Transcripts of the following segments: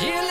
Yeah.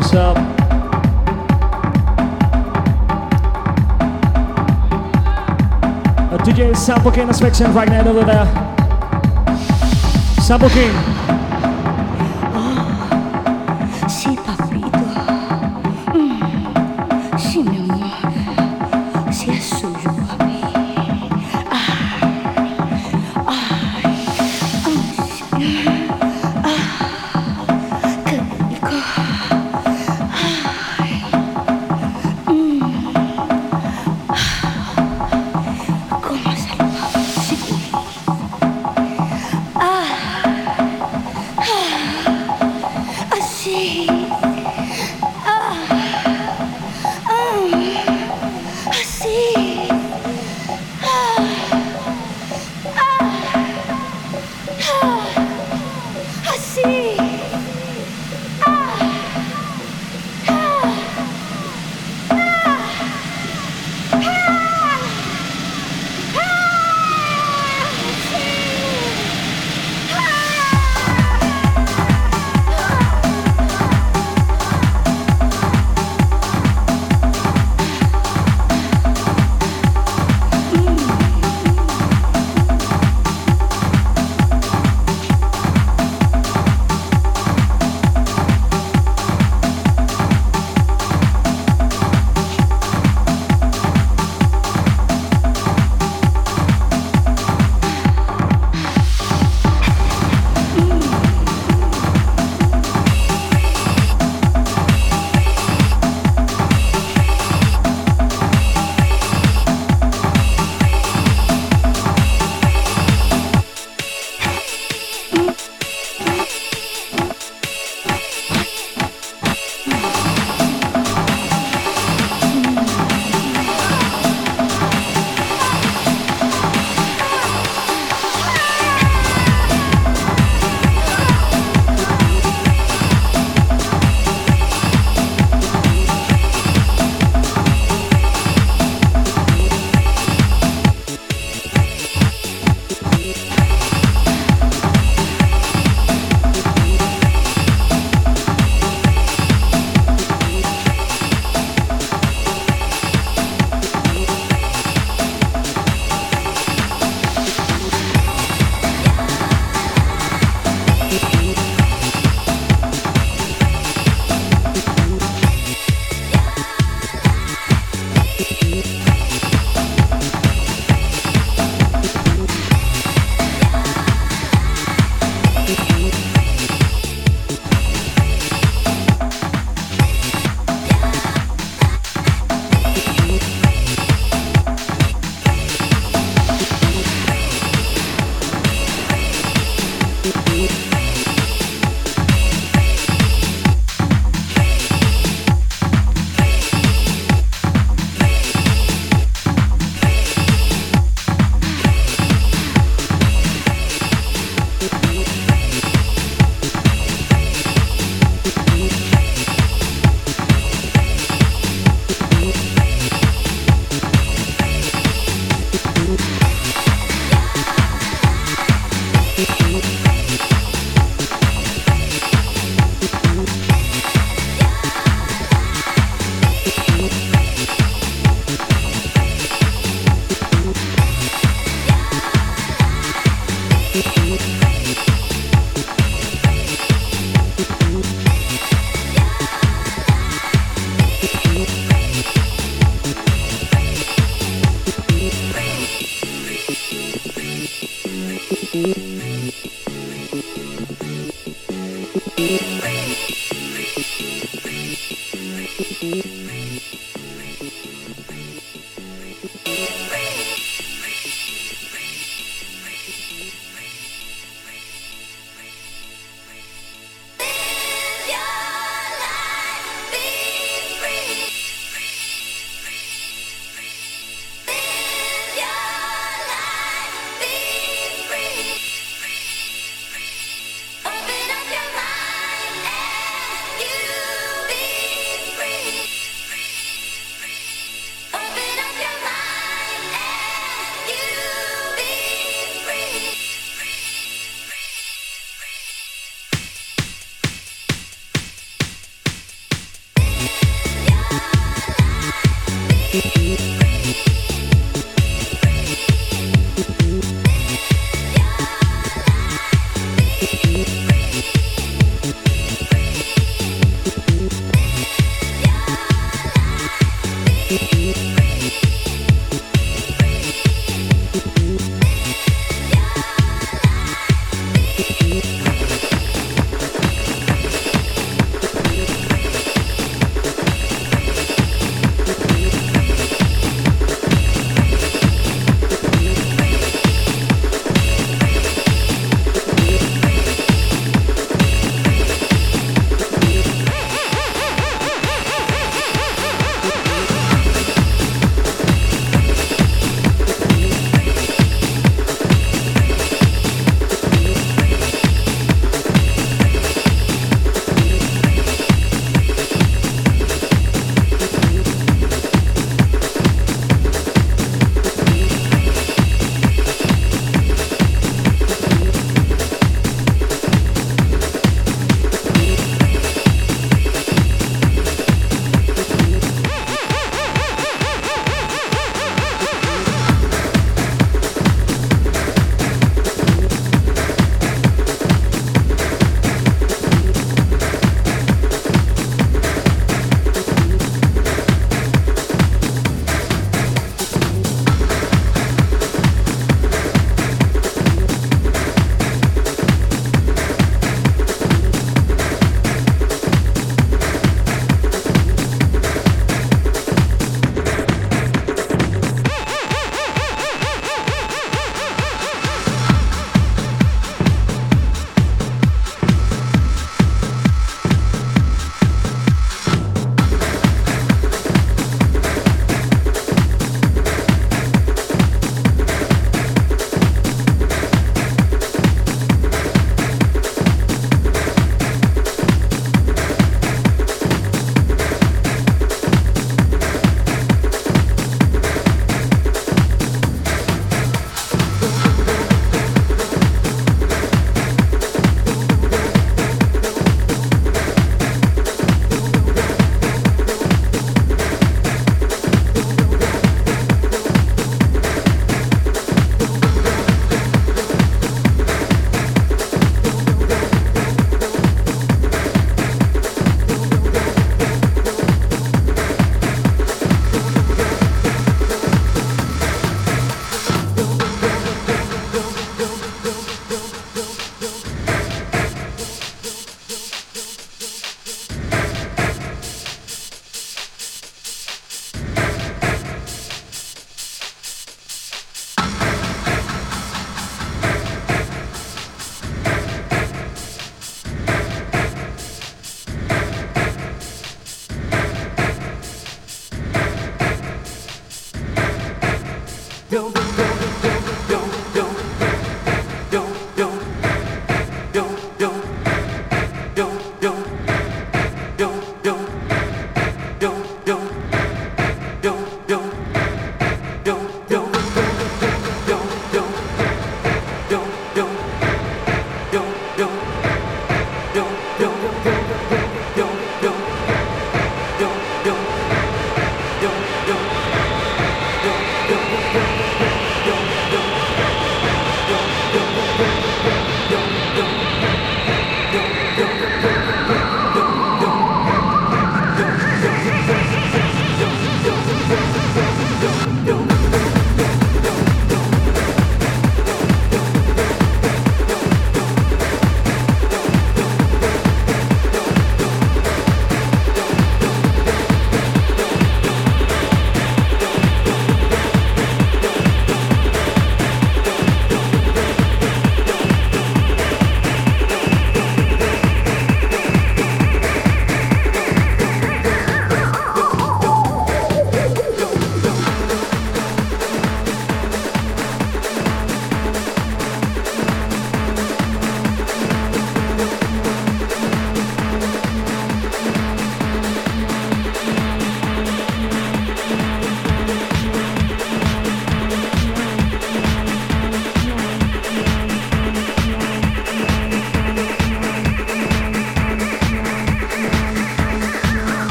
Close up. A DJ Sample King inspection right now over there. Sample King. see.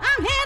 I'm here.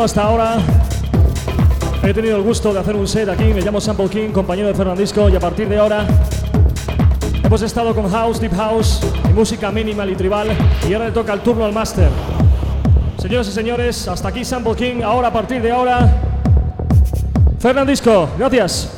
Hasta ahora he tenido el gusto de hacer un set aquí. Me llamo Sample King, compañero de Fernandisco, y a partir de ahora hemos estado con House, Deep House y música minimal y tribal. Y ahora le toca el turno al Master. Señoras y señores, hasta aquí Sample King. Ahora, a partir de ahora, Fernandisco. Gracias.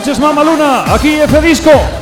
Noches, Mama Luna. Aquí F Disco.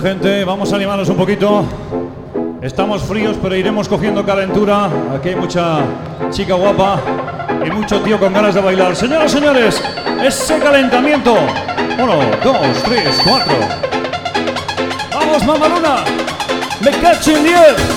Gente, vamos a animarnos un poquito. Estamos fríos, pero iremos cogiendo calentura. Aquí hay mucha chica guapa y mucho tío con ganas de bailar. Señoras, señores, ese calentamiento. Uno, dos, tres, cuatro. Vamos, mamaluna. Me cacho en diez.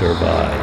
Survive.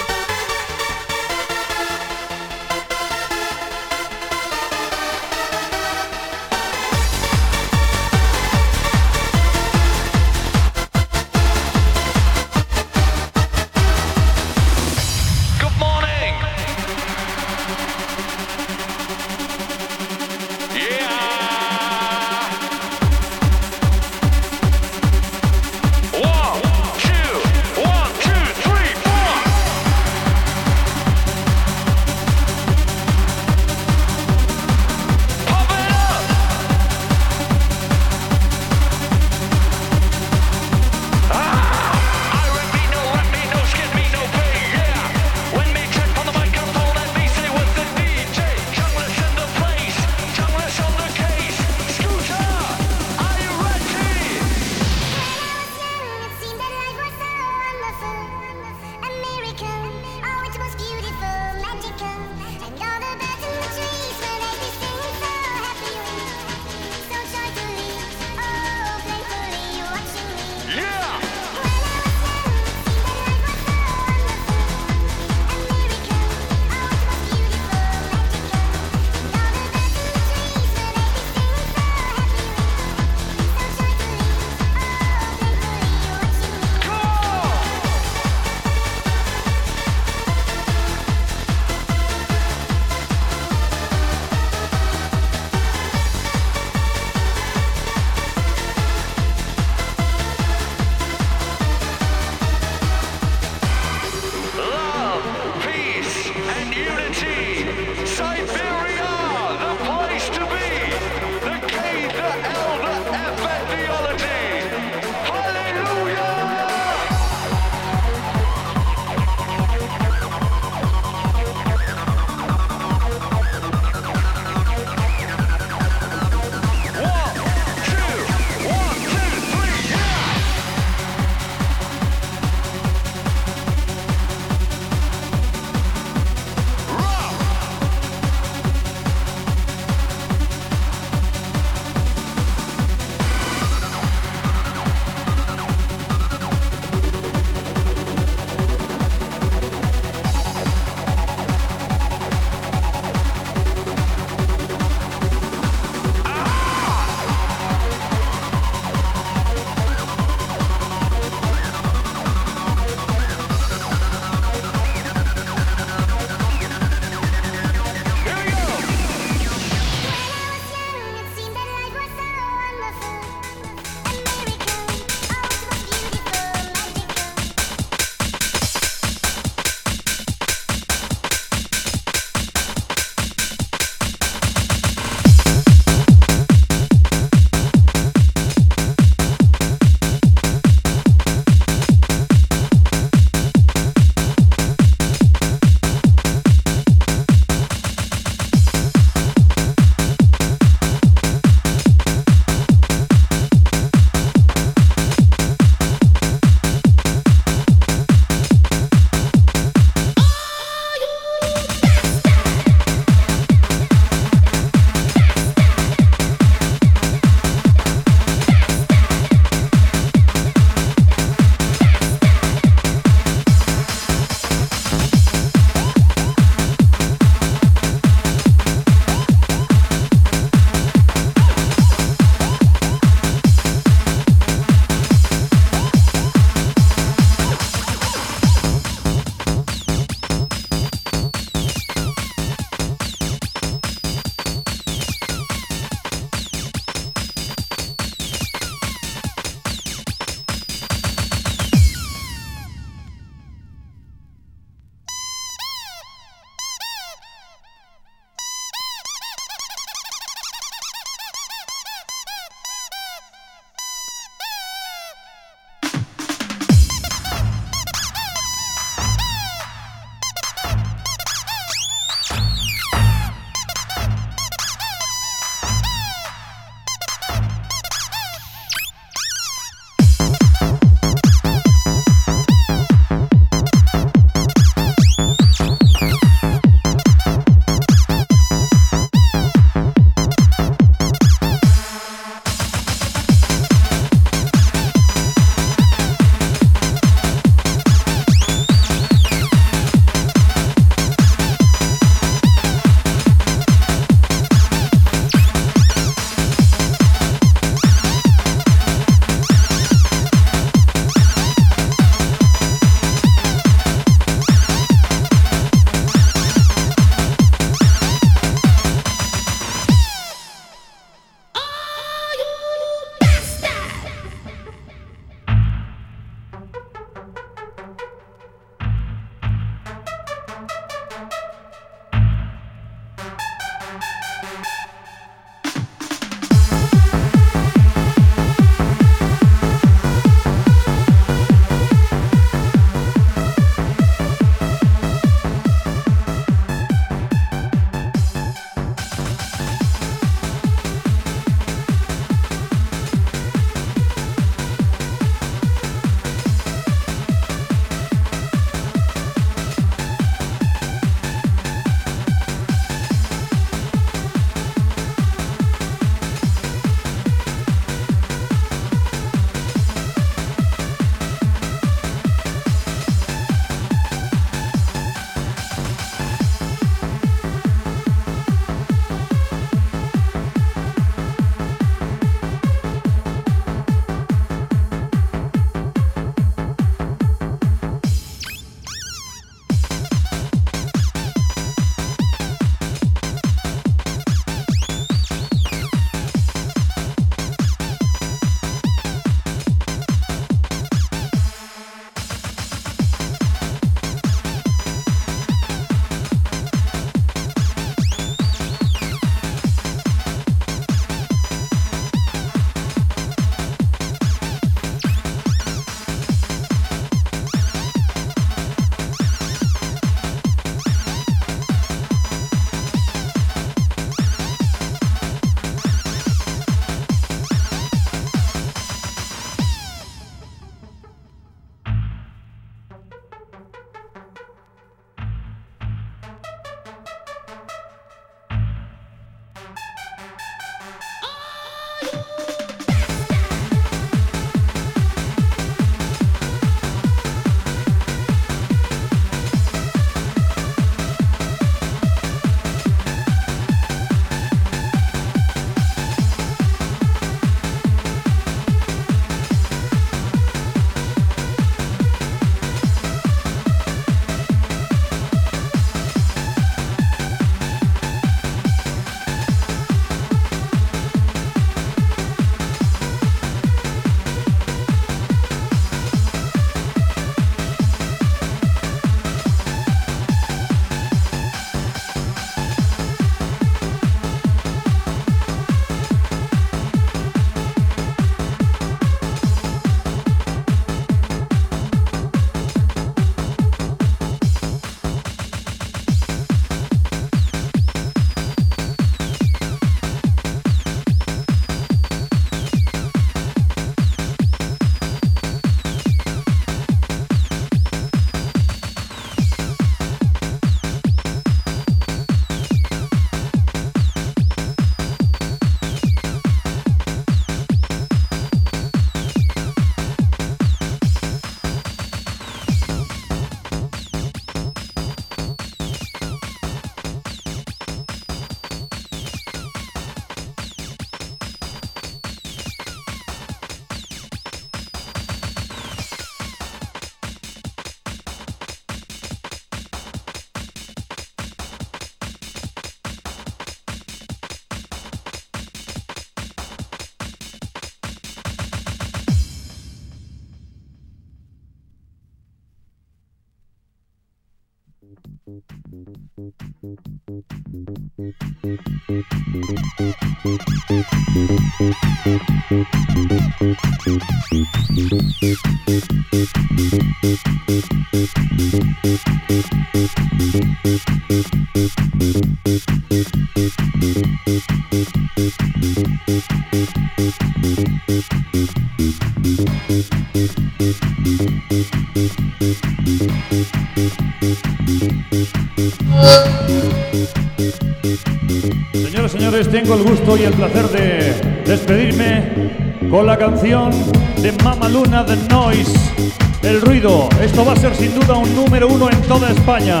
Toda España.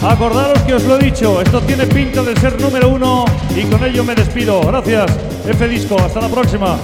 Acordaros que os lo he dicho, esto tiene pinta de ser número uno y con ello me despido. Gracias, F Disco, hasta la próxima.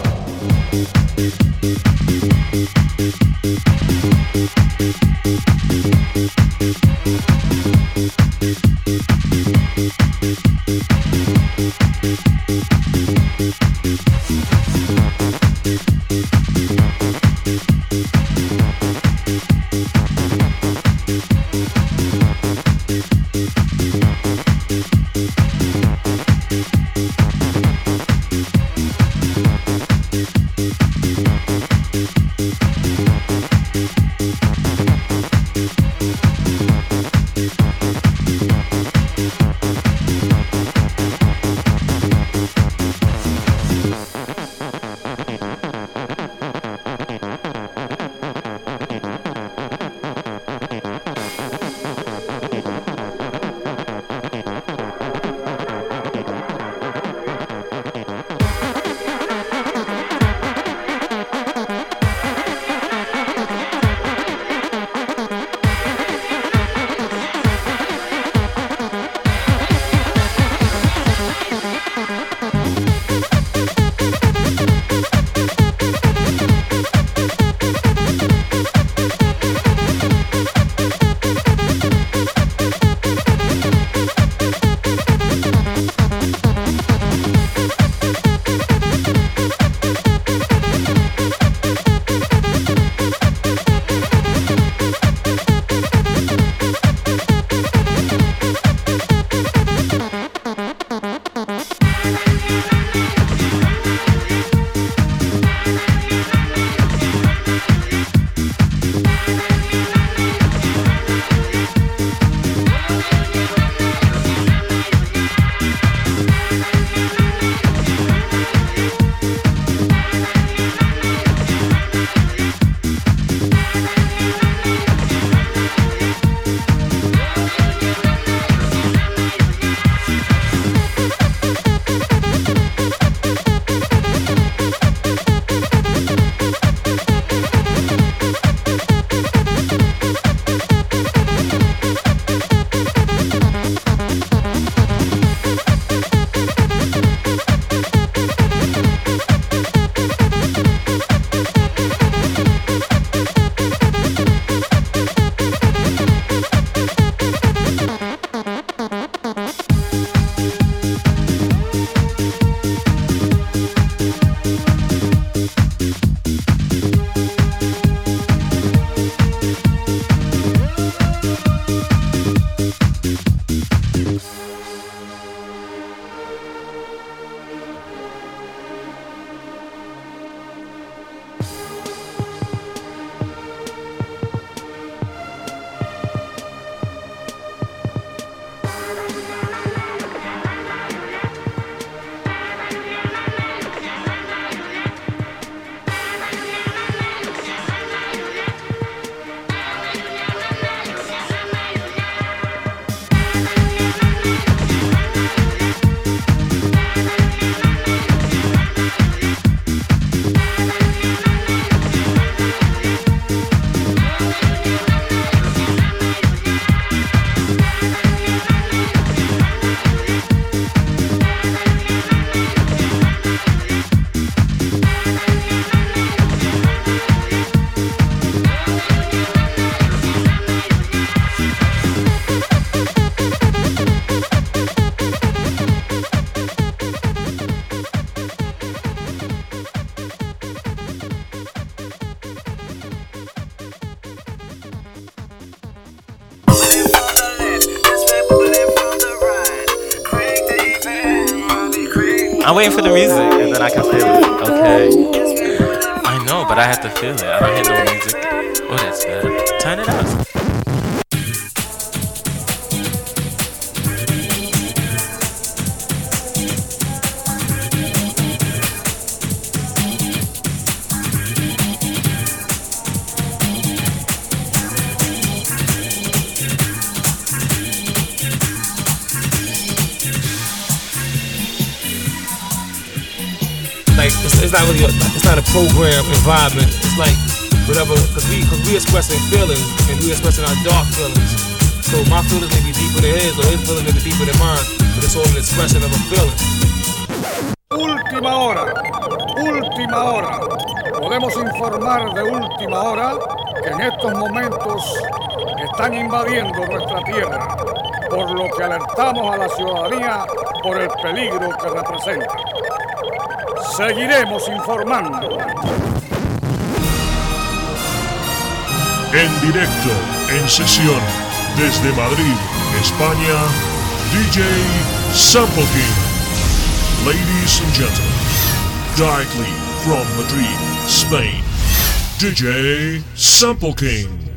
I'm waiting for the music and then I can feel it. Okay. I know, but I have to feel it. I don't hear program environment. It's like whatever, cause we cause we expressing feelings and we expressing our dark feelings. So my feelings may be deeper than his, or his feelings may be deeper than mine, but it's all an expression of a feeling. Última hora, última hora. Podemos informar de última hora que en estos momentos están invadiendo nuestra tierra, por lo que alertamos a la ciudadanía por el peligro que representa. Seguiremos informando. En directo, en sesión, desde Madrid, España, DJ Sample King. Ladies and gentlemen, directly from Madrid, Spain, DJ Sample King.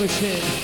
Jefferson.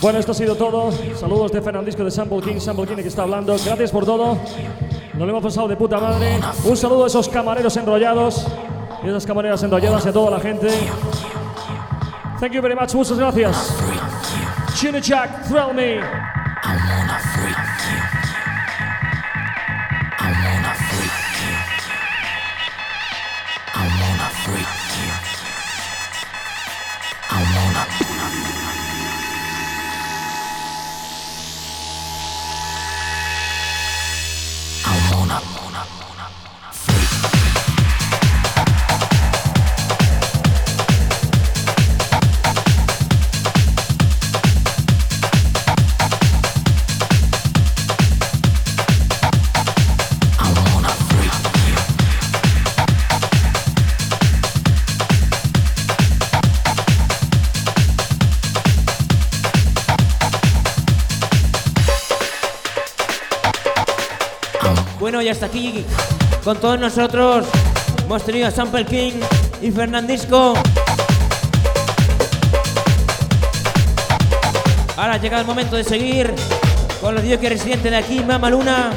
Bueno, esto ha sido todo. Saludos de Fernandisco de Sample King, Sample King que está hablando. Gracias por todo. Nos lo hemos pasado de puta madre. Un saludo a esos camareros enrollados y esas camareras enrolladas y a toda la gente. Thank you very much. Muchas gracias. Chini Jack, thrill me. Bueno, y hasta aquí con todos nosotros hemos tenido a Sample King y Fernandisco. Ahora llega el momento de seguir con los dioses residentes de aquí, Mama Luna.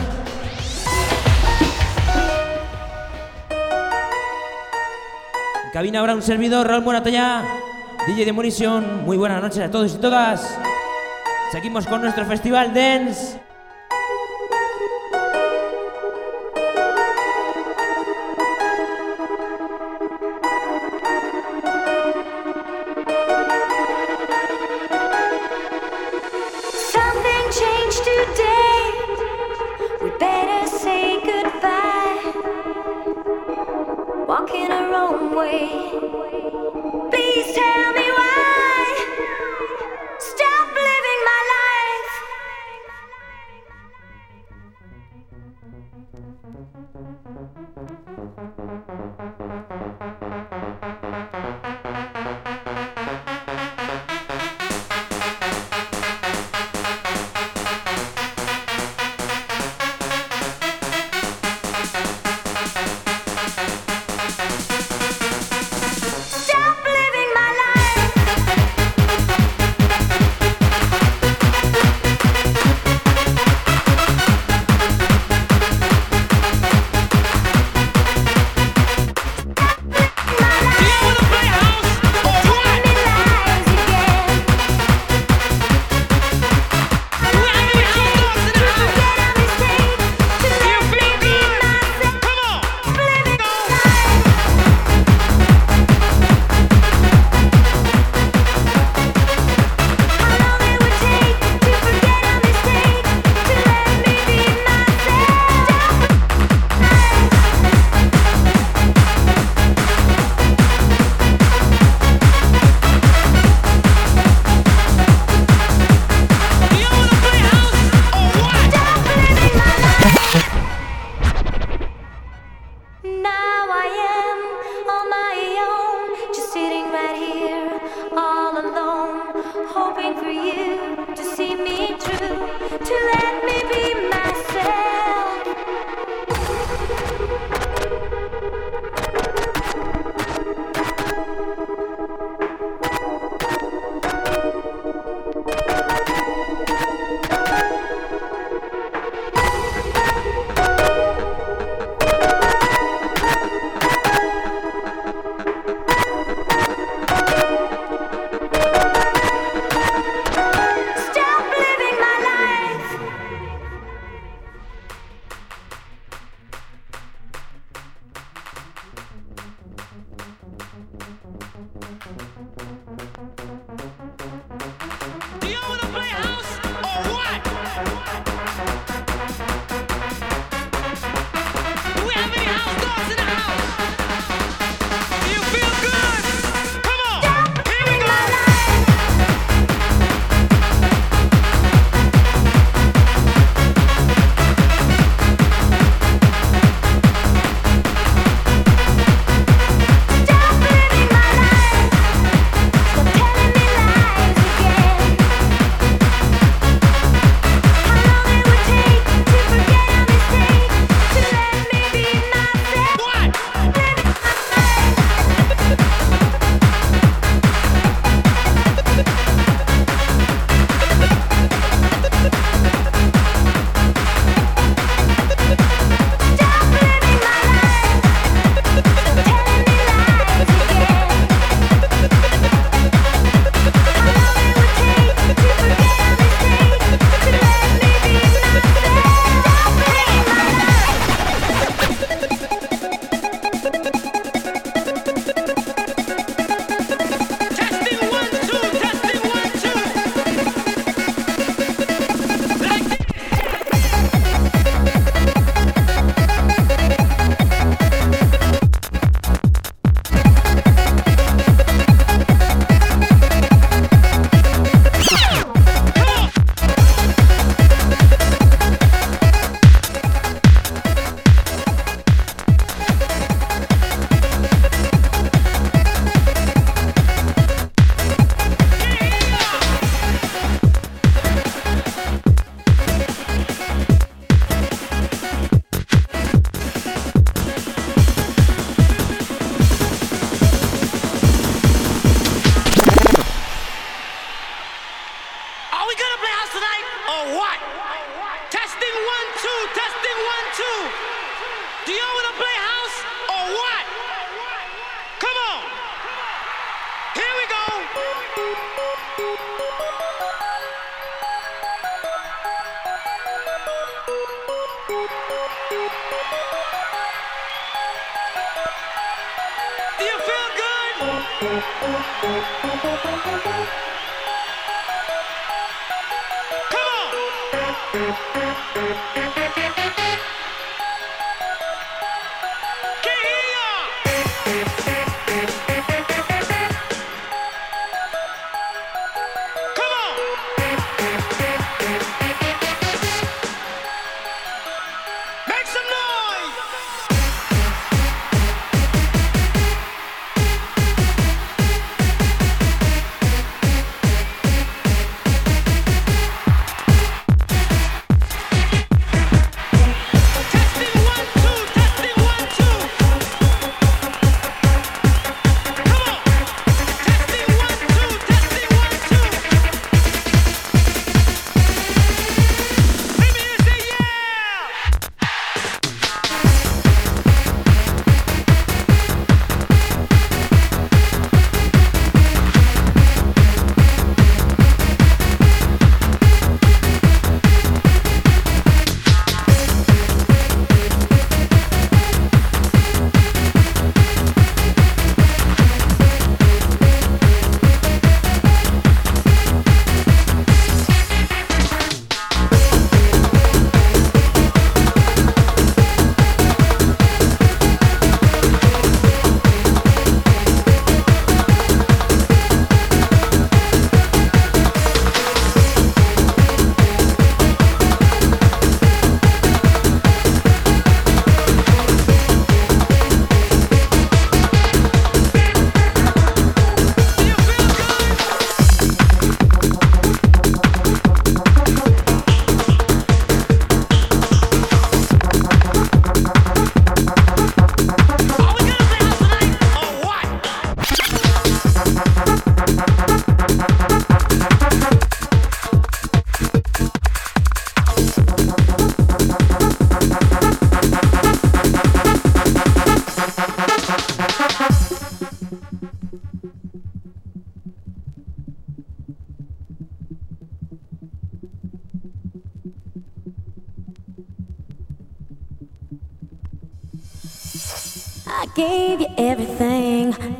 En cabina habrá un servidor, Raúl Moratalla, DJ de Munición. Muy buenas noches a todos y todas. Seguimos con nuestro festival Dance.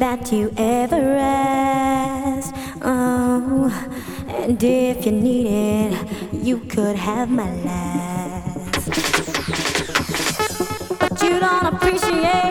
that you ever asked. Oh, and if you needed, you could have my last. But you don't appreciate.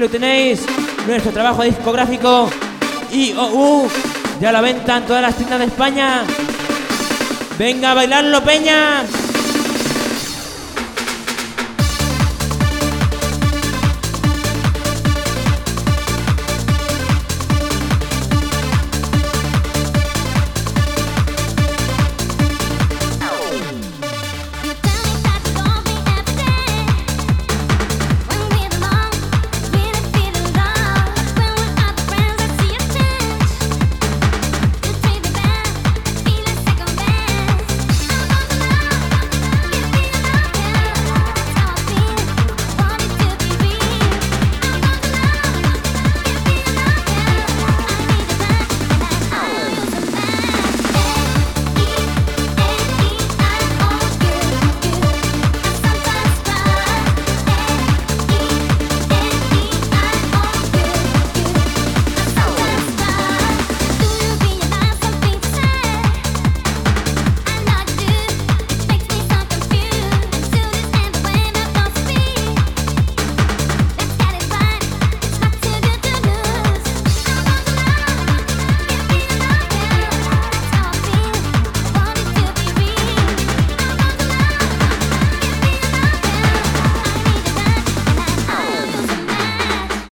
Lo tenéis, nuestro trabajo discográfico IOU, ya la venta en todas las tiendas de España. Venga a bailarlo, Peña.